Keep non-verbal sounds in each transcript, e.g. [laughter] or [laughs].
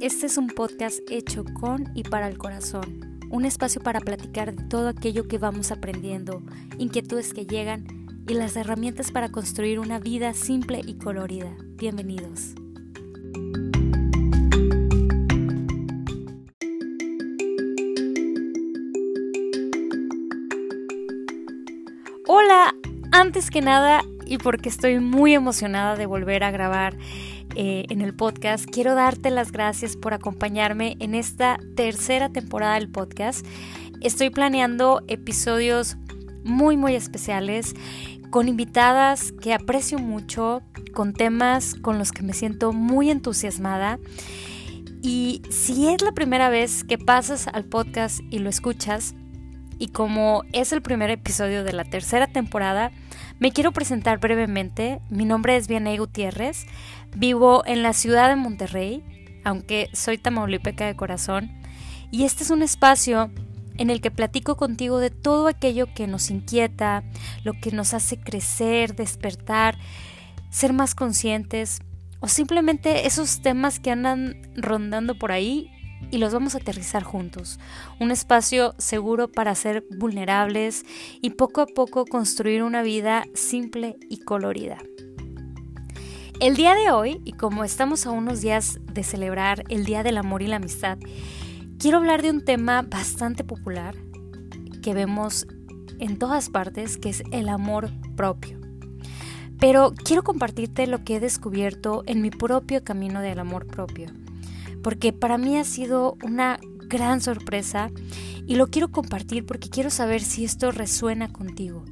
Este es un podcast hecho con y para el corazón, un espacio para platicar de todo aquello que vamos aprendiendo, inquietudes que llegan y las herramientas para construir una vida simple y colorida. Bienvenidos. Hola, antes que nada, y porque estoy muy emocionada de volver a grabar eh, en el podcast, quiero darte las gracias por acompañarme en esta tercera temporada del podcast. Estoy planeando episodios muy, muy especiales con invitadas que aprecio mucho, con temas con los que me siento muy entusiasmada. Y si es la primera vez que pasas al podcast y lo escuchas, y como es el primer episodio de la tercera temporada, me quiero presentar brevemente. Mi nombre es Vianey Gutiérrez, vivo en la ciudad de Monterrey, aunque soy tamaulipeca de corazón, y este es un espacio en el que platico contigo de todo aquello que nos inquieta, lo que nos hace crecer, despertar, ser más conscientes o simplemente esos temas que andan rondando por ahí y los vamos a aterrizar juntos. Un espacio seguro para ser vulnerables y poco a poco construir una vida simple y colorida. El día de hoy, y como estamos a unos días de celebrar el Día del Amor y la Amistad, quiero hablar de un tema bastante popular que vemos en todas partes, que es el amor propio. Pero quiero compartirte lo que he descubierto en mi propio camino del amor propio porque para mí ha sido una gran sorpresa y lo quiero compartir porque quiero saber si esto resuena contigo.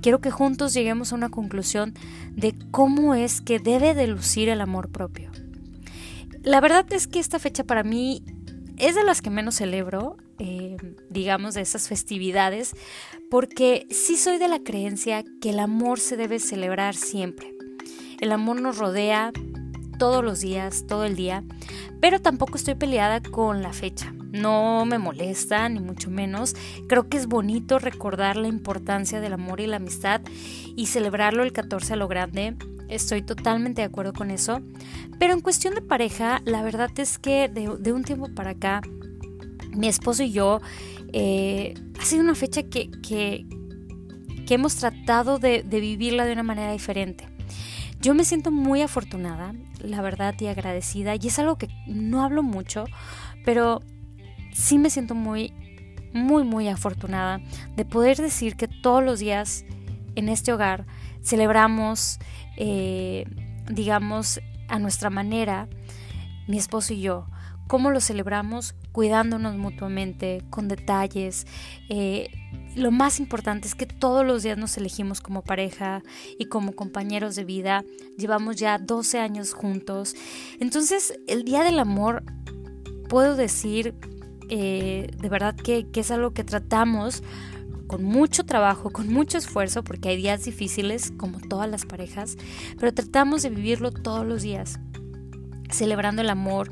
Quiero que juntos lleguemos a una conclusión de cómo es que debe de lucir el amor propio. La verdad es que esta fecha para mí es de las que menos celebro, eh, digamos, de esas festividades, porque sí soy de la creencia que el amor se debe celebrar siempre. El amor nos rodea todos los días, todo el día, pero tampoco estoy peleada con la fecha. No me molesta, ni mucho menos. Creo que es bonito recordar la importancia del amor y la amistad y celebrarlo el 14 a lo grande. Estoy totalmente de acuerdo con eso. Pero en cuestión de pareja, la verdad es que de, un tiempo para acá, mi esposo y yo, eh, ha sido una fecha que, que, hemos tratado de vivirla de una manera diferente. Yo me siento muy afortunada, la verdad, y agradecida, y es algo que no hablo mucho, pero sí me siento muy, muy, muy afortunada de poder decir que todos los días en este hogar celebramos, eh, digamos, a nuestra manera, mi esposo y yo, cómo lo celebramos cuidándonos mutuamente, con detalles. Eh, lo más importante es que todos los días nos elegimos como pareja y como compañeros de vida. Llevamos ya 12 años juntos. Entonces, el Día del Amor, puedo decir eh, de verdad que, es algo que tratamos con mucho trabajo, con mucho esfuerzo, porque hay días difíciles, como todas las parejas, pero tratamos de vivirlo todos los días, celebrando el amor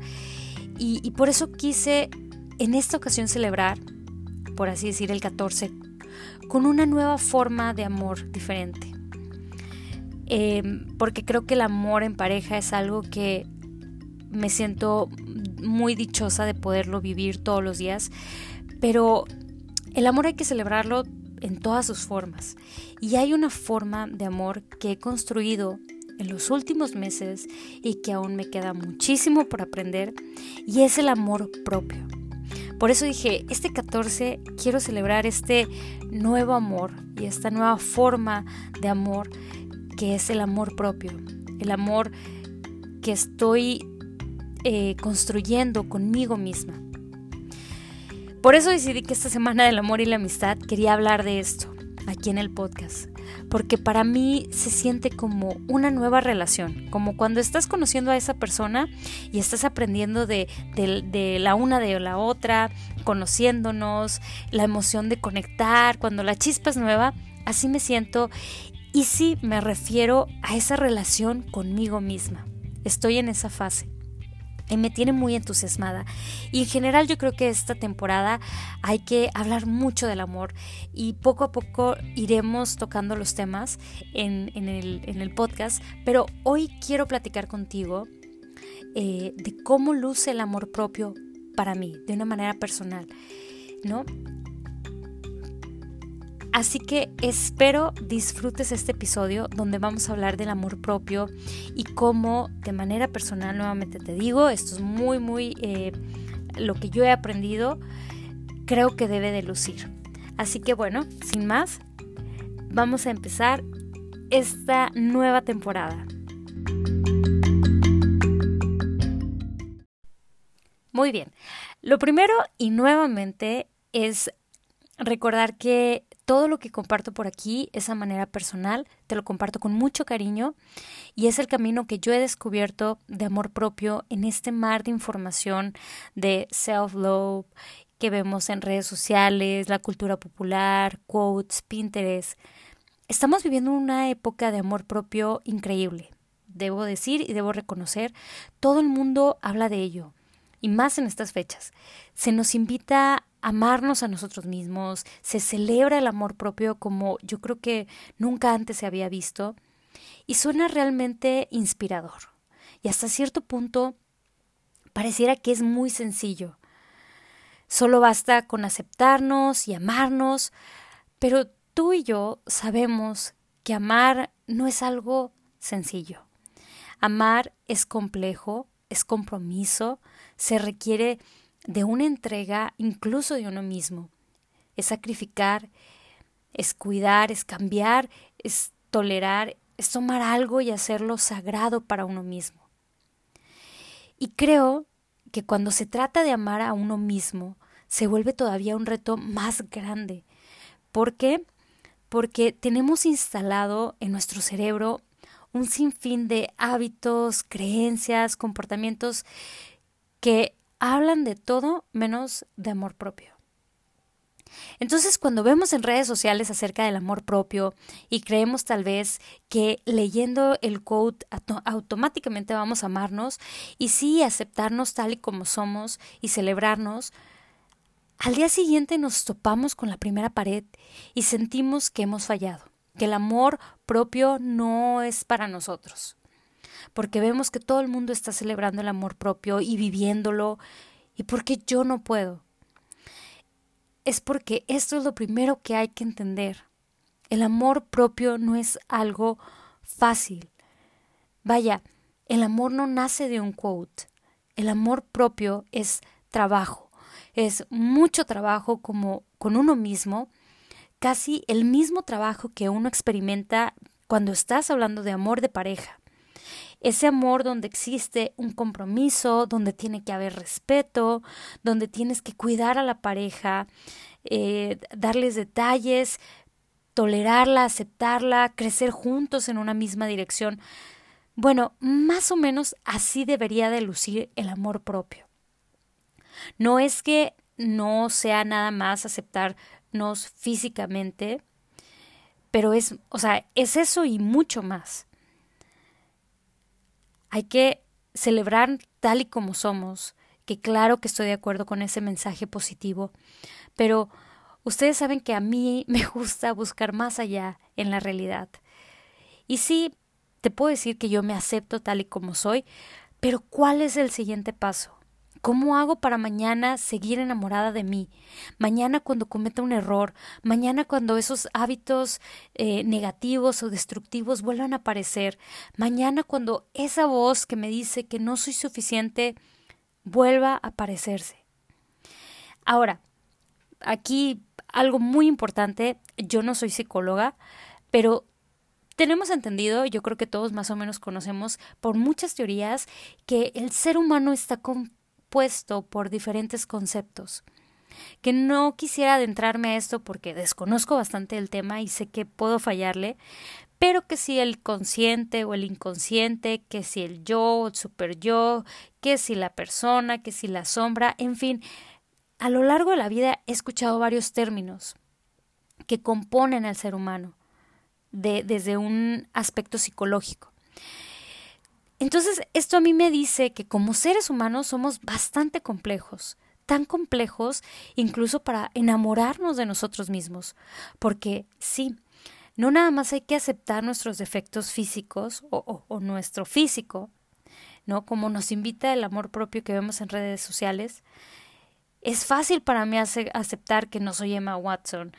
y, por eso quise en esta ocasión celebrar, por así decir, el 14, con una nueva forma de amor diferente. Em, porque creo que el amor en pareja es algo que me siento muy dichosa de poderlo vivir todos los días, pero el amor hay que celebrarlo en todas sus formas. Y hay una forma de amor que he construido en los últimos meses y que aún me queda muchísimo por aprender y es el amor propio. Por eso dije, este 14 quiero celebrar este nuevo amor y esta nueva forma de amor que es el amor propio, el amor que estoy eh, construyendo conmigo misma. Por eso decidí que esta semana del amor y la amistad quería hablar de esto aquí en el podcast porque para mí se siente como una nueva relación, como cuando estás conociendo a esa persona y estás aprendiendo de, la una de la otra, conociéndonos, la emoción de conectar, cuando la chispa es nueva, así me siento y sí me refiero a esa relación conmigo misma. Estoy en esa fase me tiene muy entusiasmada. Y en general yo creo que esta temporada hay que hablar mucho del amor y poco a poco iremos tocando los temas en, el, en el podcast, pero hoy quiero platicar contigo eh, de cómo luce el amor propio para mí, de una manera personal, ¿no? Así que espero disfrutes este episodio donde vamos a hablar del amor propio y cómo de manera personal, nuevamente te digo, esto es muy, muy eh, lo que yo he aprendido, creo que debe de lucir. Así que bueno, sin más, vamos a empezar esta nueva temporada. Muy bien, lo primero y nuevamente es recordar que todo lo que comparto por aquí, esa manera personal, te lo comparto con mucho cariño y es el camino que yo he descubierto de amor propio en este mar de información de self-love que vemos en redes sociales, la cultura popular, quotes, Pinterest. Estamos viviendo una época de amor propio increíble. Debo decir y debo reconocer, todo el mundo habla de ello, y más en estas fechas. Se nos invita amarnos a nosotros mismos, se celebra el amor propio como yo creo que nunca antes se había visto y suena realmente inspirador. Y hasta cierto punto pareciera que es muy sencillo. Solo basta con aceptarnos y amarnos, pero tú y yo sabemos que amar no es algo sencillo. Amar es complejo, es compromiso, se requiere de una entrega incluso de uno mismo. Es sacrificar, es cuidar, es cambiar, es tolerar, es tomar algo y hacerlo sagrado para uno mismo. Y creo que cuando se trata de amar a uno mismo, se vuelve todavía un reto más grande. ¿Por qué? Porque tenemos instalado en nuestro cerebro un sinfín de hábitos, creencias, comportamientos que hablan de todo menos de amor propio. Entonces, cuando vemos en redes sociales acerca del amor propio y creemos tal vez que leyendo el quote automáticamente vamos a amarnos y sí aceptarnos tal y como somos y celebrarnos, al día siguiente nos topamos con la primera pared y sentimos que hemos fallado, que el amor propio no es para nosotros porque vemos que todo el mundo está celebrando el amor propio y viviéndolo, y porque yo no puedo. Es porque esto es lo primero que hay que entender. El amor propio no es algo fácil. Vaya, el amor no nace de un quote. El amor propio es trabajo. Es mucho trabajo como con uno mismo, casi el mismo trabajo que uno experimenta cuando estás hablando de amor de pareja ese amor donde existe un compromiso, donde tiene que haber respeto, donde tienes que cuidar a la pareja, eh, darles detalles, tolerarla, aceptarla, crecer juntos en una misma dirección. Bueno, más o menos así debería de lucir el amor propio. No es que no sea nada más aceptarnos físicamente, pero es, o sea, es eso y mucho más. Hay que celebrar tal y como somos, que claro que estoy de acuerdo con ese mensaje positivo, pero ustedes saben que a mí [laughs] me gusta buscar más allá en la realidad. Y sí, te puedo decir que yo me acepto tal y como soy, pero ¿cuál es el siguiente paso? ¿Cómo hago para mañana seguir enamorada de mí? Mañana cuando cometa un error, mañana cuando esos hábitos eh, negativos o destructivos vuelvan a aparecer, mañana cuando esa voz que me dice que no soy suficiente vuelva a aparecerse. Ahora, aquí algo muy importante, yo no soy psicóloga, pero tenemos entendido, yo creo que todos más o menos conocemos por muchas teorías, que el ser humano está con puesto por diferentes conceptos. Que no quisiera adentrarme a esto porque desconozco bastante el tema y sé que puedo fallarle, pero que si el consciente o el inconsciente, que si el yo o el super yo, que si la persona, que si la sombra, en fin, a lo largo de la vida he escuchado varios términos que componen al ser humano de, desde un aspecto psicológico. Entonces, esto a mí me dice que como seres humanos somos bastante complejos, tan complejos incluso para enamorarnos de nosotros mismos, porque sí, no nada más hay que aceptar nuestros defectos físicos o, nuestro físico, ¿no? Como nos invita el amor propio que vemos en redes sociales. Es fácil para mí aceptar que no soy Emma Watson,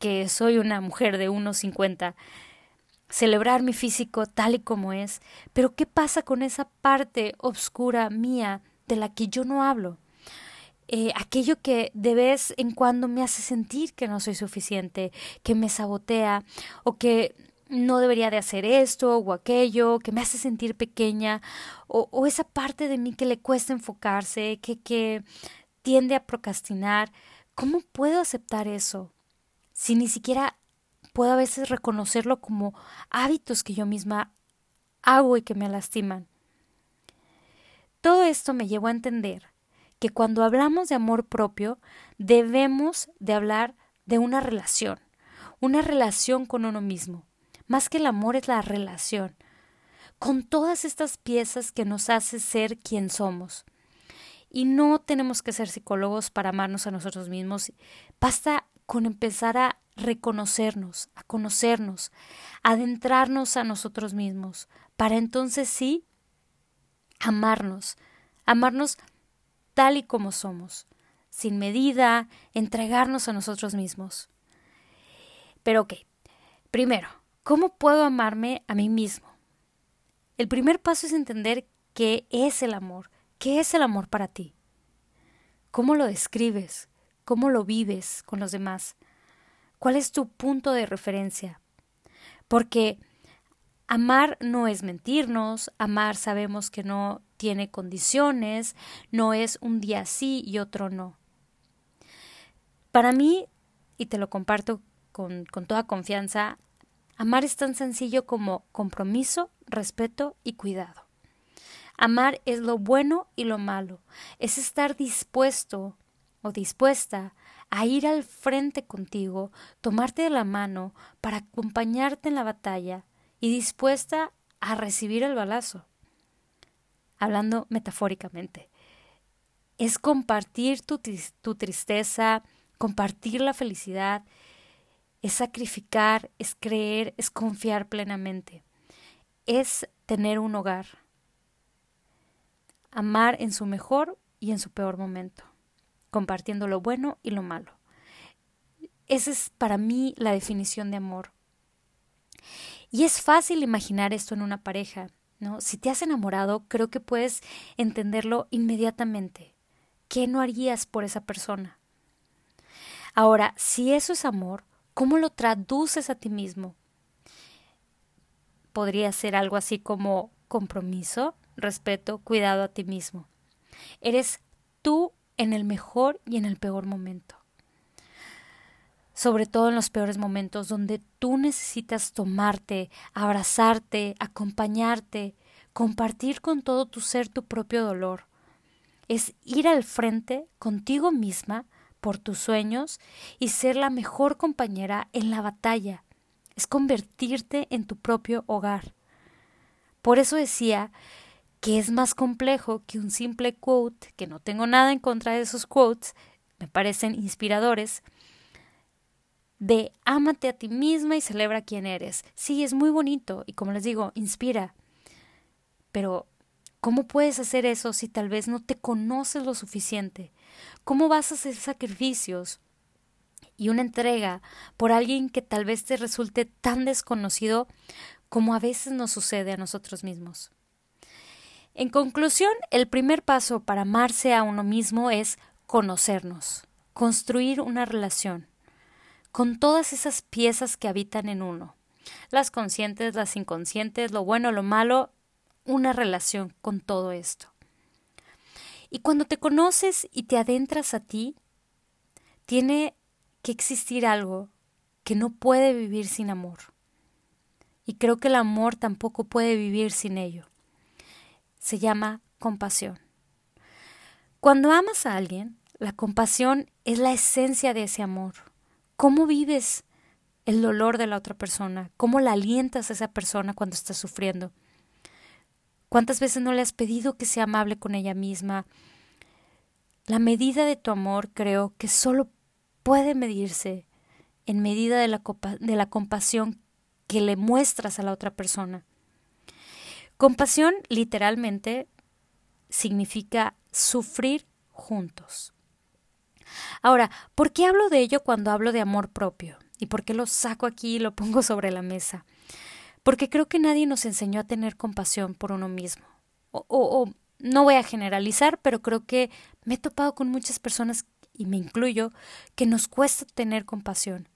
que soy una mujer de 1,50, celebrar mi físico tal y como es, pero ¿qué pasa con esa parte oscura mía de la que yo no hablo? Eh, aquello que de vez en cuando me hace sentir que no soy suficiente, que me sabotea o que no debería de hacer esto o aquello, que me hace sentir pequeña, o, o esa parte de mí que le cuesta enfocarse, que, que tiende a procrastinar. ¿Cómo puedo aceptar eso? Si ni siquiera puedo a veces reconocerlo como hábitos que yo misma hago y que me lastiman. Todo esto me llevó a entender que cuando hablamos de amor propio debemos de hablar de una relación, una relación con uno mismo. Más que el amor es la relación, con todas estas piezas que nos hace ser quien somos. Y no tenemos que ser psicólogos para amarnos a nosotros mismos. Basta con empezar a reconocernos, a conocernos, adentrarnos a nosotros mismos, para entonces sí amarnos, amarnos tal y como somos, sin medida, entregarnos a nosotros mismos. Pero ok, primero, ¿cómo puedo amarme a mí mismo? El primer paso es entender qué es el amor, qué es el amor para ti, cómo lo describes, cómo lo vives con los demás, cuál es tu punto de referencia. Porque Amar no es mentirnos, amar sabemos que no tiene condiciones, no es un día sí y otro no. Para mí, y te lo comparto con, con toda confianza, amar es tan sencillo como compromiso, respeto y cuidado. Amar es lo bueno y lo malo, es estar dispuesto o dispuesta a ir al frente contigo, tomarte de la mano para acompañarte en la batalla, y dispuesta a recibir el balazo. Hablando metafóricamente. Es compartir tu, tu tristeza, compartir la felicidad, es sacrificar, es creer, es confiar plenamente. Es tener un hogar. Amar en su mejor y en su peor momento, compartiendo lo bueno y lo malo. Esa es para mí la definición de amor. Y es fácil imaginar esto en una pareja, ¿no? Si te has enamorado, creo que puedes entenderlo inmediatamente. ¿Qué no harías por esa persona? Ahora, si eso es amor, ¿cómo lo traduces a ti mismo? Podría ser algo así como compromiso, respeto, cuidado a ti mismo. Eres tú en el mejor y en el peor momento sobre todo en los peores momentos donde tú necesitas tomarte, abrazarte, acompañarte, compartir con todo tu ser tu propio dolor. Es ir al frente contigo misma por tus sueños y ser la mejor compañera en la batalla. Es convertirte en tu propio hogar. Por eso decía que es más complejo que un simple quote, que no tengo nada en contra de esos quotes, me parecen inspiradores, de ámate a ti misma y celebra quién eres. Sí, es muy bonito y como les digo, inspira. Pero, ¿cómo puedes hacer eso si tal vez no te conoces lo suficiente? ¿Cómo vas a hacer sacrificios y una entrega por alguien que tal vez te resulte tan desconocido como a veces nos sucede a nosotros mismos? En conclusión, el primer paso para amarse a uno mismo es conocernos, construir una relación con todas esas piezas que habitan en uno, las conscientes, las inconscientes, lo bueno, lo malo, una relación con todo esto. Y cuando te conoces y te adentras a ti, tiene que existir algo que no puede vivir sin amor. Y creo que el amor tampoco puede vivir sin ello. Se llama compasión. Cuando amas a alguien, la compasión es la esencia de ese amor. ¿Cómo vives el dolor de la otra persona? ¿Cómo la alientas a esa persona cuando está sufriendo? ¿Cuántas veces no le has pedido que sea amable con ella misma? La medida de tu amor creo que solo puede medirse en medida de la, de la compasión que le muestras a la otra persona. Compasión literalmente significa sufrir juntos. Ahora, ¿por qué hablo de ello cuando hablo de amor propio? ¿Y por qué lo saco aquí y lo pongo sobre la mesa? Porque creo que nadie nos enseñó a tener compasión por uno mismo. O, o, no voy a generalizar, pero creo que me he topado con muchas personas, y me incluyo, que nos cuesta tener compasión.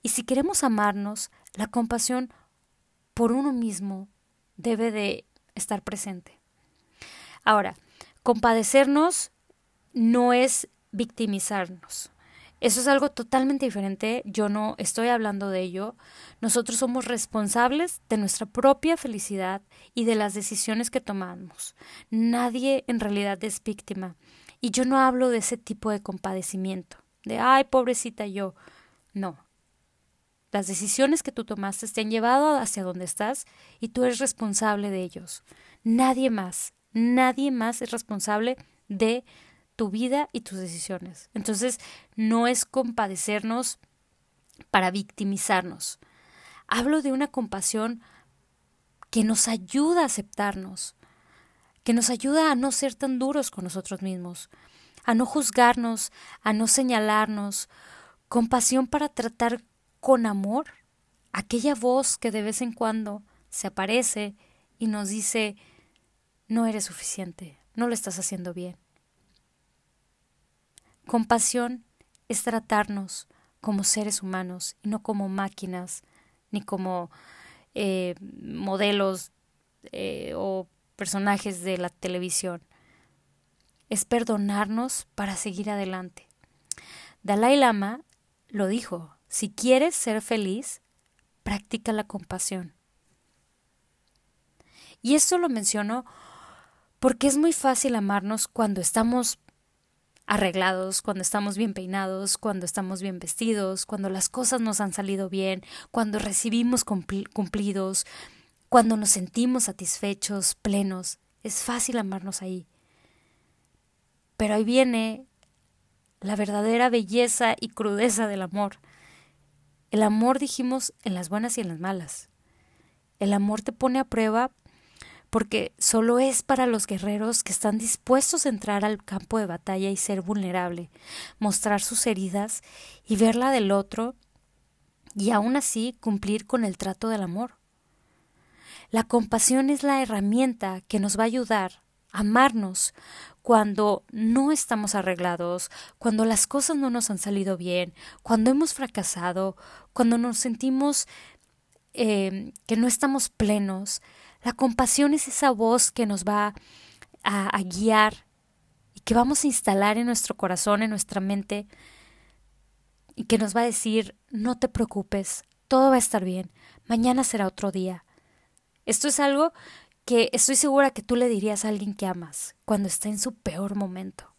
Y si queremos amarnos, la compasión por uno mismo debe de estar presente. Ahora, compadecernos no es victimizarnos. Eso es algo totalmente diferente. Yo no estoy hablando de ello. Nosotros somos responsables de nuestra propia felicidad y de las decisiones que tomamos. Nadie en realidad es víctima. Y yo no hablo de ese tipo de compadecimiento, de ay, pobrecita yo. No. Las decisiones que tú tomaste te han llevado hacia donde estás y tú eres responsable de ellos. Nadie más, nadie más es responsable de tu vida y tus decisiones. Entonces, no es compadecernos para victimizarnos. Hablo de una compasión que nos ayuda a aceptarnos, que nos ayuda a no ser tan duros con nosotros mismos, a no juzgarnos, a no señalarnos, compasión para tratar con amor aquella voz que de vez en cuando se aparece y nos dice no eres suficiente, no lo estás haciendo bien. Compasión es tratarnos como seres humanos y no como máquinas ni como eh, modelos eh, o personajes de la televisión. Es perdonarnos para seguir adelante. Dalai Lama lo dijo, si quieres ser feliz, practica la compasión. Y esto lo menciono porque es muy fácil amarnos cuando estamos arreglados, cuando estamos bien peinados, cuando estamos bien vestidos, cuando las cosas nos han salido bien, cuando recibimos cumplidos, cuando nos sentimos satisfechos, plenos. Es fácil amarnos ahí. Pero ahí viene la verdadera belleza y crudeza del amor. El amor dijimos en las buenas y en las malas. El amor te pone a prueba porque solo es para los guerreros que están dispuestos a entrar al campo de batalla y ser vulnerable, mostrar sus heridas y verla del otro y aún así cumplir con el trato del amor. La compasión es la herramienta que nos va a ayudar amarnos cuando no estamos arreglados, cuando las cosas no nos han salido bien, cuando hemos fracasado, cuando nos sentimos eh, que no estamos plenos, la compasión es esa voz que nos va a, guiar y que vamos a instalar en nuestro corazón, en nuestra mente, y que nos va a decir, no te preocupes, todo va a estar bien, mañana será otro día. Esto es algo que estoy segura que tú le dirías a alguien que amas cuando está en su peor momento.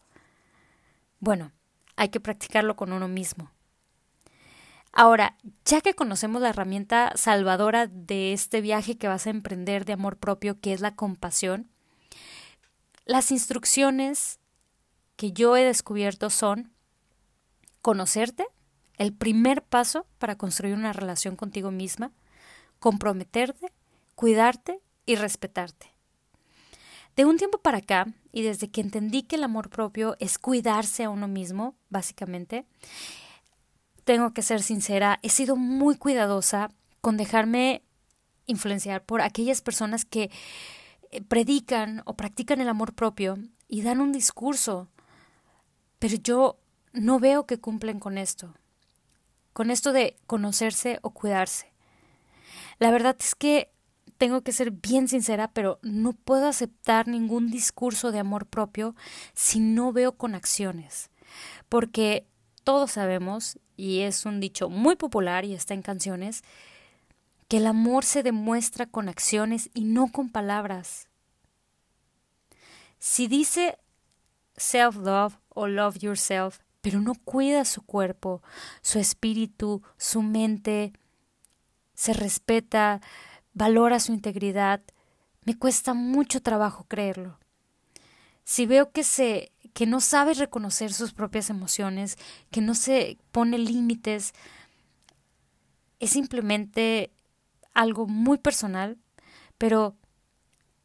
Bueno, hay que practicarlo con uno mismo. Ahora, ya que conocemos la herramienta salvadora de este viaje que vas a emprender de amor propio, que es la compasión, las instrucciones que yo he descubierto son conocerte, el primer paso para construir una relación contigo misma, comprometerte, cuidarte y respetarte. De un tiempo para acá, y desde que entendí que el amor propio es cuidarse a uno mismo, básicamente, tengo que ser sincera, he sido muy cuidadosa con dejarme influenciar por aquellas personas que eh, predican o practican el amor propio y dan un discurso, pero yo no veo que cumplen con esto, con esto de conocerse o cuidarse. La verdad es que tengo que ser bien sincera, pero no puedo aceptar ningún discurso de amor propio si no veo con acciones, porque todos sabemos, y es un dicho muy popular y está en canciones, que el amor se demuestra con acciones y no con palabras. Si dice self-love o love yourself, pero no cuida su cuerpo, su espíritu, su mente, se respeta, valora su integridad, me cuesta mucho trabajo creerlo. Si veo que se que no sabe reconocer sus propias emociones, que no se pone límites, es simplemente algo muy personal, pero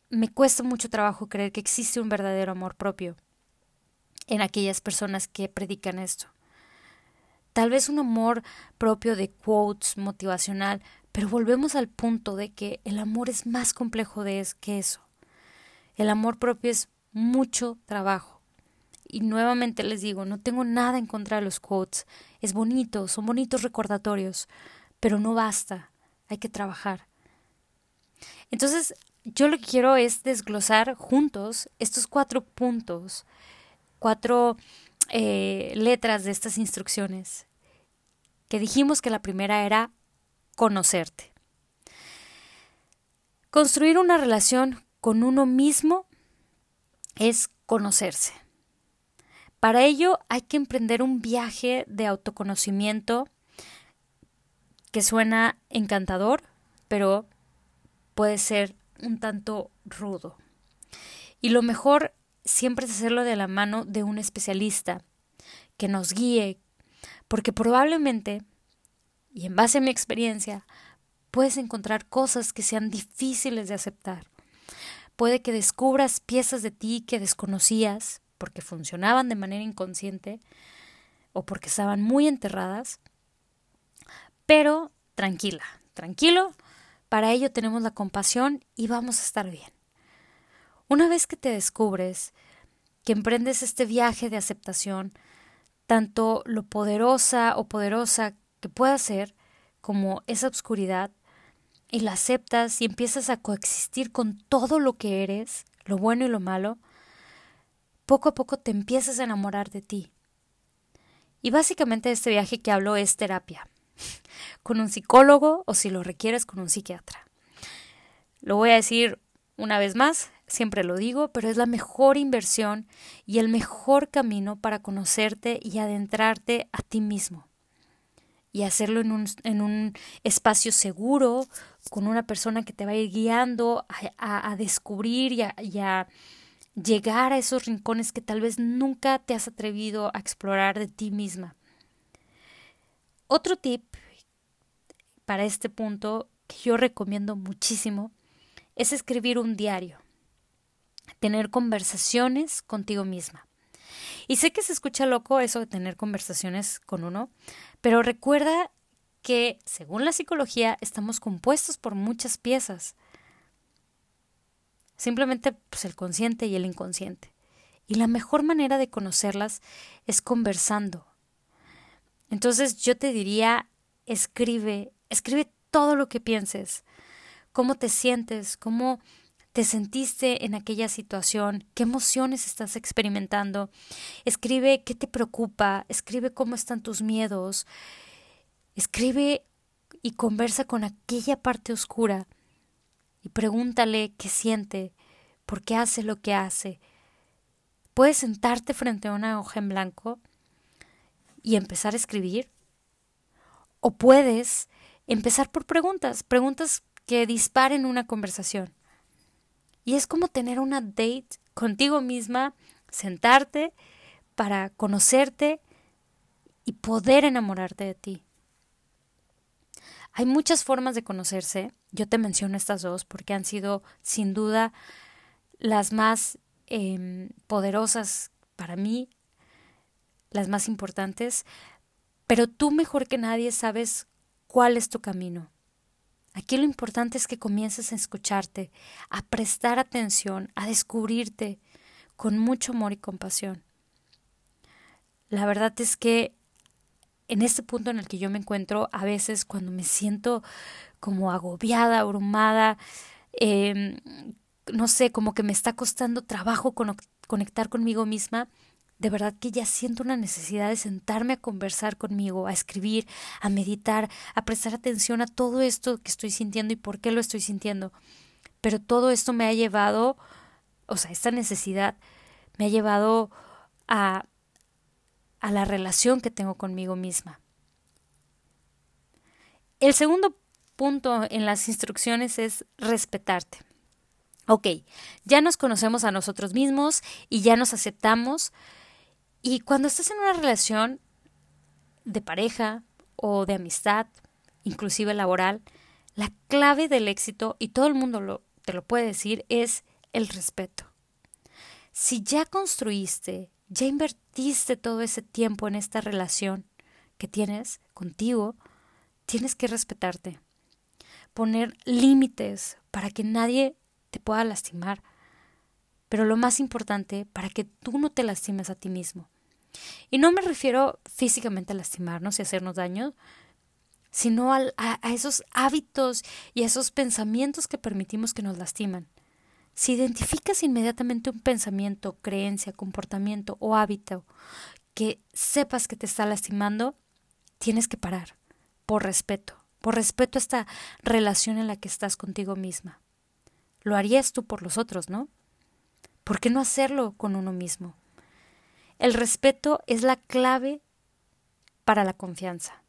me cuesta mucho trabajo creer que existe un verdadero amor propio en aquellas personas que predican esto. Tal vez un amor propio de quotes motivacional, pero volvemos al punto de que el amor es más complejo de que eso. El amor propio es mucho trabajo. Y nuevamente les digo, no tengo nada en contra de los quotes. Es bonito, son bonitos recordatorios, pero no basta. Hay que trabajar. Entonces, yo lo que quiero es desglosar juntos estos cuatro puntos, cuatro eh, letras de estas instrucciones, que dijimos que la primera era conocerte. Construir una relación con uno mismo es conocerse. Para ello hay que emprender un viaje de autoconocimiento que suena encantador, pero puede ser un tanto rudo. Y lo mejor siempre es hacerlo de la mano de un especialista que nos guíe, porque probablemente, y en base a mi experiencia, puedes encontrar cosas que sean difíciles de aceptar. Puede que descubras piezas de ti que desconocías porque funcionaban de manera inconsciente o porque estaban muy enterradas. Pero tranquila, tranquilo, para ello tenemos la compasión y vamos a estar bien. Una vez que te descubres, que emprendes este viaje de aceptación, tanto lo poderosa o poderosa que pueda ser, como esa obscuridad, y la aceptas y empiezas a coexistir con todo lo que eres, lo bueno y lo malo, poco a poco te empiezas a enamorar de ti. Y básicamente este viaje que hablo es terapia, [laughs] con un psicólogo o si lo requieres con un psiquiatra. Lo voy a decir una vez más, siempre lo digo, pero es la mejor inversión y el mejor camino para conocerte y adentrarte a ti mismo y hacerlo en un, en un espacio seguro, con una persona que te va a ir guiando a, descubrir y a, y a llegar a esos rincones que tal vez nunca te has atrevido a explorar de ti misma. Otro tip para este punto que yo recomiendo muchísimo es escribir un diario, tener conversaciones contigo misma. Y sé que se escucha loco eso de tener conversaciones con uno, pero recuerda que, según la psicología, estamos compuestos por muchas piezas. Simplemente pues, el consciente y el inconsciente. Y la mejor manera de conocerlas es conversando. Entonces yo te diría, escribe, escribe todo lo que pienses, cómo te sientes, cómo te sentiste en aquella situación, qué emociones estás experimentando. Escribe qué te preocupa, escribe cómo están tus miedos, escribe y conversa con aquella parte oscura y pregúntale qué siente, por qué hace lo que hace. Puedes sentarte frente a una hoja en blanco y empezar a escribir. O puedes empezar por preguntas, preguntas que disparen una conversación. Y es como tener una date contigo misma, sentarte para conocerte y poder enamorarte de ti. Hay muchas formas de conocerse. Yo te menciono estas dos porque han sido sin duda las más em, poderosas para mí, las más importantes. Pero tú mejor que nadie sabes cuál es tu camino. Aquí lo importante es que comiences a escucharte, a prestar atención, a descubrirte con mucho amor y compasión. La verdad es que en este punto en el que yo me encuentro, a veces cuando me siento como agobiada, abrumada, em, no sé, como que me está costando trabajo conectar conmigo misma, de verdad que ya siento una necesidad de sentarme a conversar conmigo, a escribir, a meditar, a prestar atención a todo esto que estoy sintiendo y por qué lo estoy sintiendo. Pero todo esto me ha llevado, o sea, esta necesidad me ha llevado a, a la relación que tengo conmigo misma. El segundo punto en las instrucciones es respetarte. Ok, ya nos conocemos a nosotros mismos y ya nos aceptamos, y cuando estás en una relación de pareja o de amistad, inclusive laboral, la clave del éxito, y todo el mundo lo, te lo puede decir, es el respeto. Si ya construiste, ya invertiste todo ese tiempo en esta relación que tienes contigo, tienes que respetarte. Poner límites para que nadie te pueda lastimar. Pero lo más importante, para que tú no te lastimes a ti mismo. Y no me refiero físicamente a lastimarnos y hacernos daño, sino a, a, esos hábitos y a esos pensamientos que permitimos que nos lastiman. Si identificas inmediatamente un pensamiento, creencia, comportamiento o hábito que sepas que te está lastimando, tienes que parar, por respeto, por respeto a esta relación en la que estás contigo misma. Lo harías tú por los otros, ¿no? ¿Por qué no hacerlo con uno mismo? El respeto es la clave para la confianza.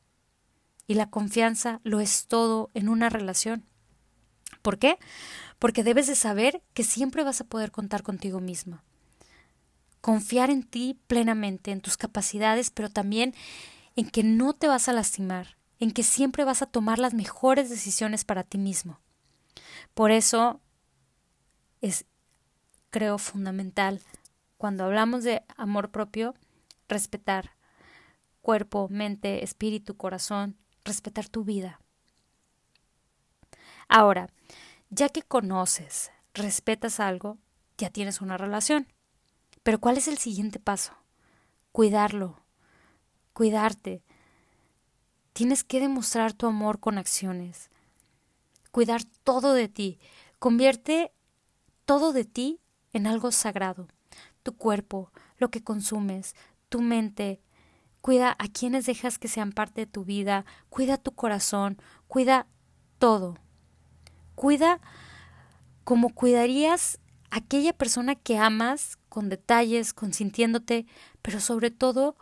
Y la confianza lo es todo en una relación. ¿Por qué? Porque debes de saber que siempre vas a poder contar contigo misma. Confiar en ti plenamente, en tus capacidades, pero también en que no te vas a lastimar, en que siempre vas a tomar las mejores decisiones para ti mismo. Por eso es, creo, fundamental cuando hablamos de amor propio, respetar cuerpo, mente, espíritu, corazón, respetar tu vida. Ahora, ya que conoces, respetas algo, ya tienes una relación. Pero ¿cuál es el siguiente paso? Cuidarlo, cuidarte. Tienes que demostrar tu amor con acciones. Cuidar todo de ti. Convierte todo de ti en algo sagrado tu cuerpo, lo que consumes, tu mente. Cuida a quienes dejas que sean parte de tu vida, cuida tu corazón, cuida todo. Cuida como cuidarías a aquella persona que amas, con detalles, consintiéndote, pero sobre todo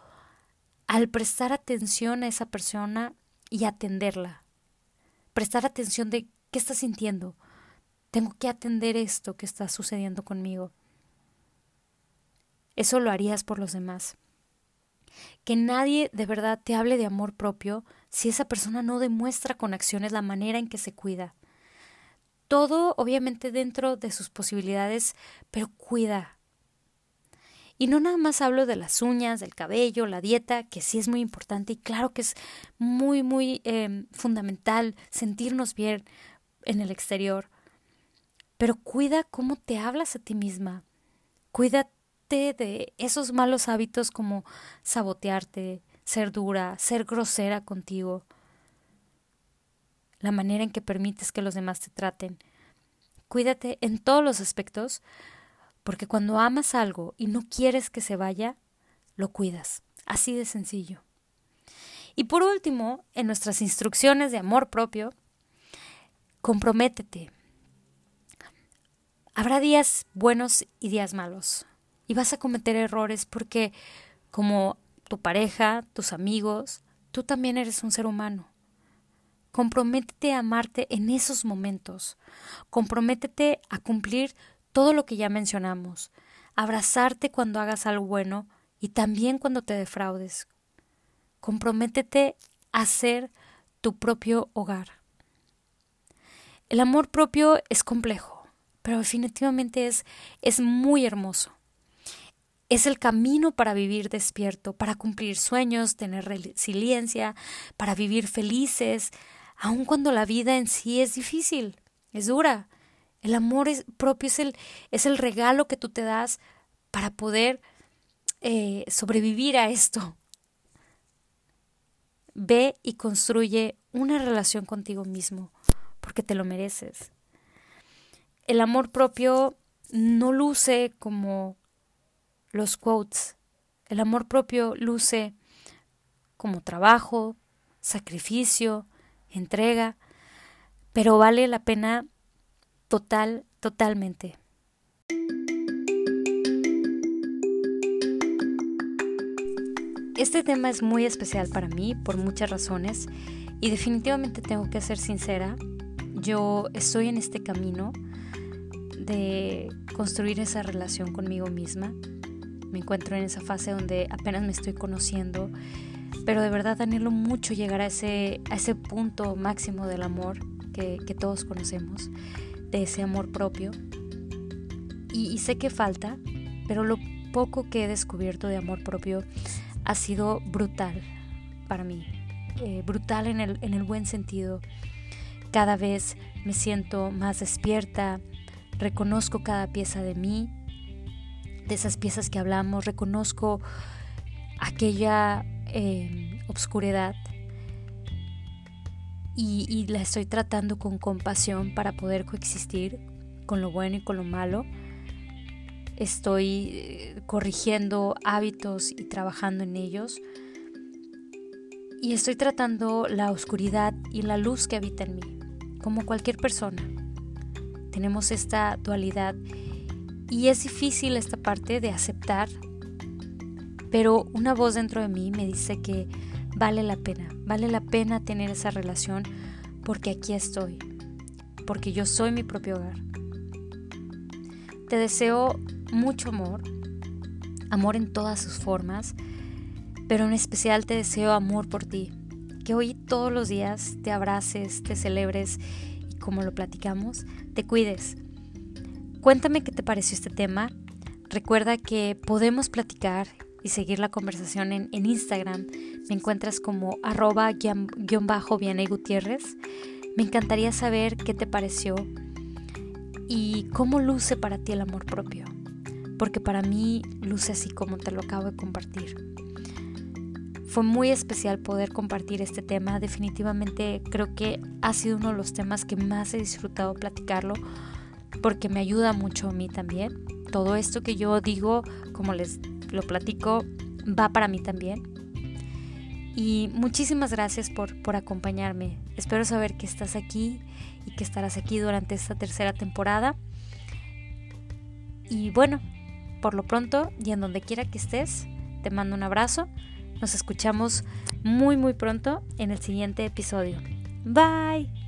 al prestar atención a esa persona y atenderla. Prestar atención de qué está sintiendo. Tengo que atender esto que está sucediendo conmigo. Eso lo harías por los demás. Que nadie de verdad te hable de amor propio si esa persona no demuestra con acciones la manera en que se cuida. Todo obviamente dentro de sus posibilidades, pero cuida. Y no nada más hablo de las uñas, del cabello, la dieta, que sí es muy importante y claro que es muy, muy eh, fundamental sentirnos bien en el exterior. Pero cuida cómo te hablas a ti misma. Cuida de esos malos hábitos como sabotearte, ser dura, ser grosera contigo, la manera en que permites que los demás te traten. Cuídate en todos los aspectos, porque cuando amas algo y no quieres que se vaya, lo cuidas. Así de sencillo. Y por último, en nuestras instrucciones de amor propio, comprométete. Habrá días buenos y días malos y vas a cometer errores porque como tu pareja, tus amigos, tú también eres un ser humano. Comprométete a amarte en esos momentos. Comprométete a cumplir todo lo que ya mencionamos. Abrazarte cuando hagas algo bueno y también cuando te defraudes. Comprométete a ser tu propio hogar. El amor propio es complejo, pero definitivamente es, es muy hermoso. Es el camino para vivir despierto, para cumplir sueños, tener resiliencia, para vivir felices, aun cuando la vida en sí es difícil, es dura. El amor es, propio es el, es el regalo que tú te das para poder eh, sobrevivir a esto. Ve y construye una relación contigo mismo, porque te lo mereces. El amor propio no luce como los quotes. El amor propio luce como trabajo, sacrificio, entrega, pero vale la pena total, totalmente. Este tema es muy especial para mí por muchas razones y definitivamente tengo que ser sincera, yo estoy en este camino de construir esa relación conmigo misma me encuentro en esa fase donde apenas me estoy conociendo, pero de verdad anhelo mucho llegar a ese, a ese punto máximo del amor que, todos conocemos, de ese amor propio. y, sé que falta, pero lo poco que he descubierto de amor propio ha sido brutal para mí, eh, brutal en el, en el buen sentido. Cada vez me siento más despierta, reconozco cada pieza de mí, de esas piezas que hablamos, reconozco aquella eh, obscuridad y, y la estoy tratando con compasión para poder coexistir con lo bueno y con lo malo. Estoy eh, corrigiendo hábitos y trabajando en ellos. Y estoy tratando la oscuridad y la luz que habita en mí, como cualquier persona. Tenemos esta dualidad y es difícil esta parte de aceptar, pero una voz dentro de mí me dice que vale la pena, vale la pena tener esa relación porque aquí estoy, porque yo soy mi propio hogar. Te deseo mucho amor, amor en todas sus formas, pero en especial te deseo amor por ti, que hoy todos los días te abraces, te celebres y como lo platicamos, te cuides Cuéntame qué te pareció este tema. Recuerda que podemos platicar y seguir la conversación en, Instagram. Me encuentras como arroba guion bajo Gutiérrez. Me encantaría saber qué te pareció y cómo luce para ti el amor propio. Porque para mí luce así como te lo acabo de compartir. Fue muy especial poder compartir este tema. Definitivamente creo que ha sido uno de los temas que más he disfrutado platicarlo porque me ayuda mucho a mí también. Todo esto que yo digo, como les lo platico, va para mí también. Y muchísimas gracias por, por acompañarme. Espero saber que estás aquí y que estarás aquí durante esta tercera temporada. Y bueno, por lo pronto y en donde quiera que estés, te mando un abrazo. Nos escuchamos muy muy pronto en el siguiente episodio. Bye.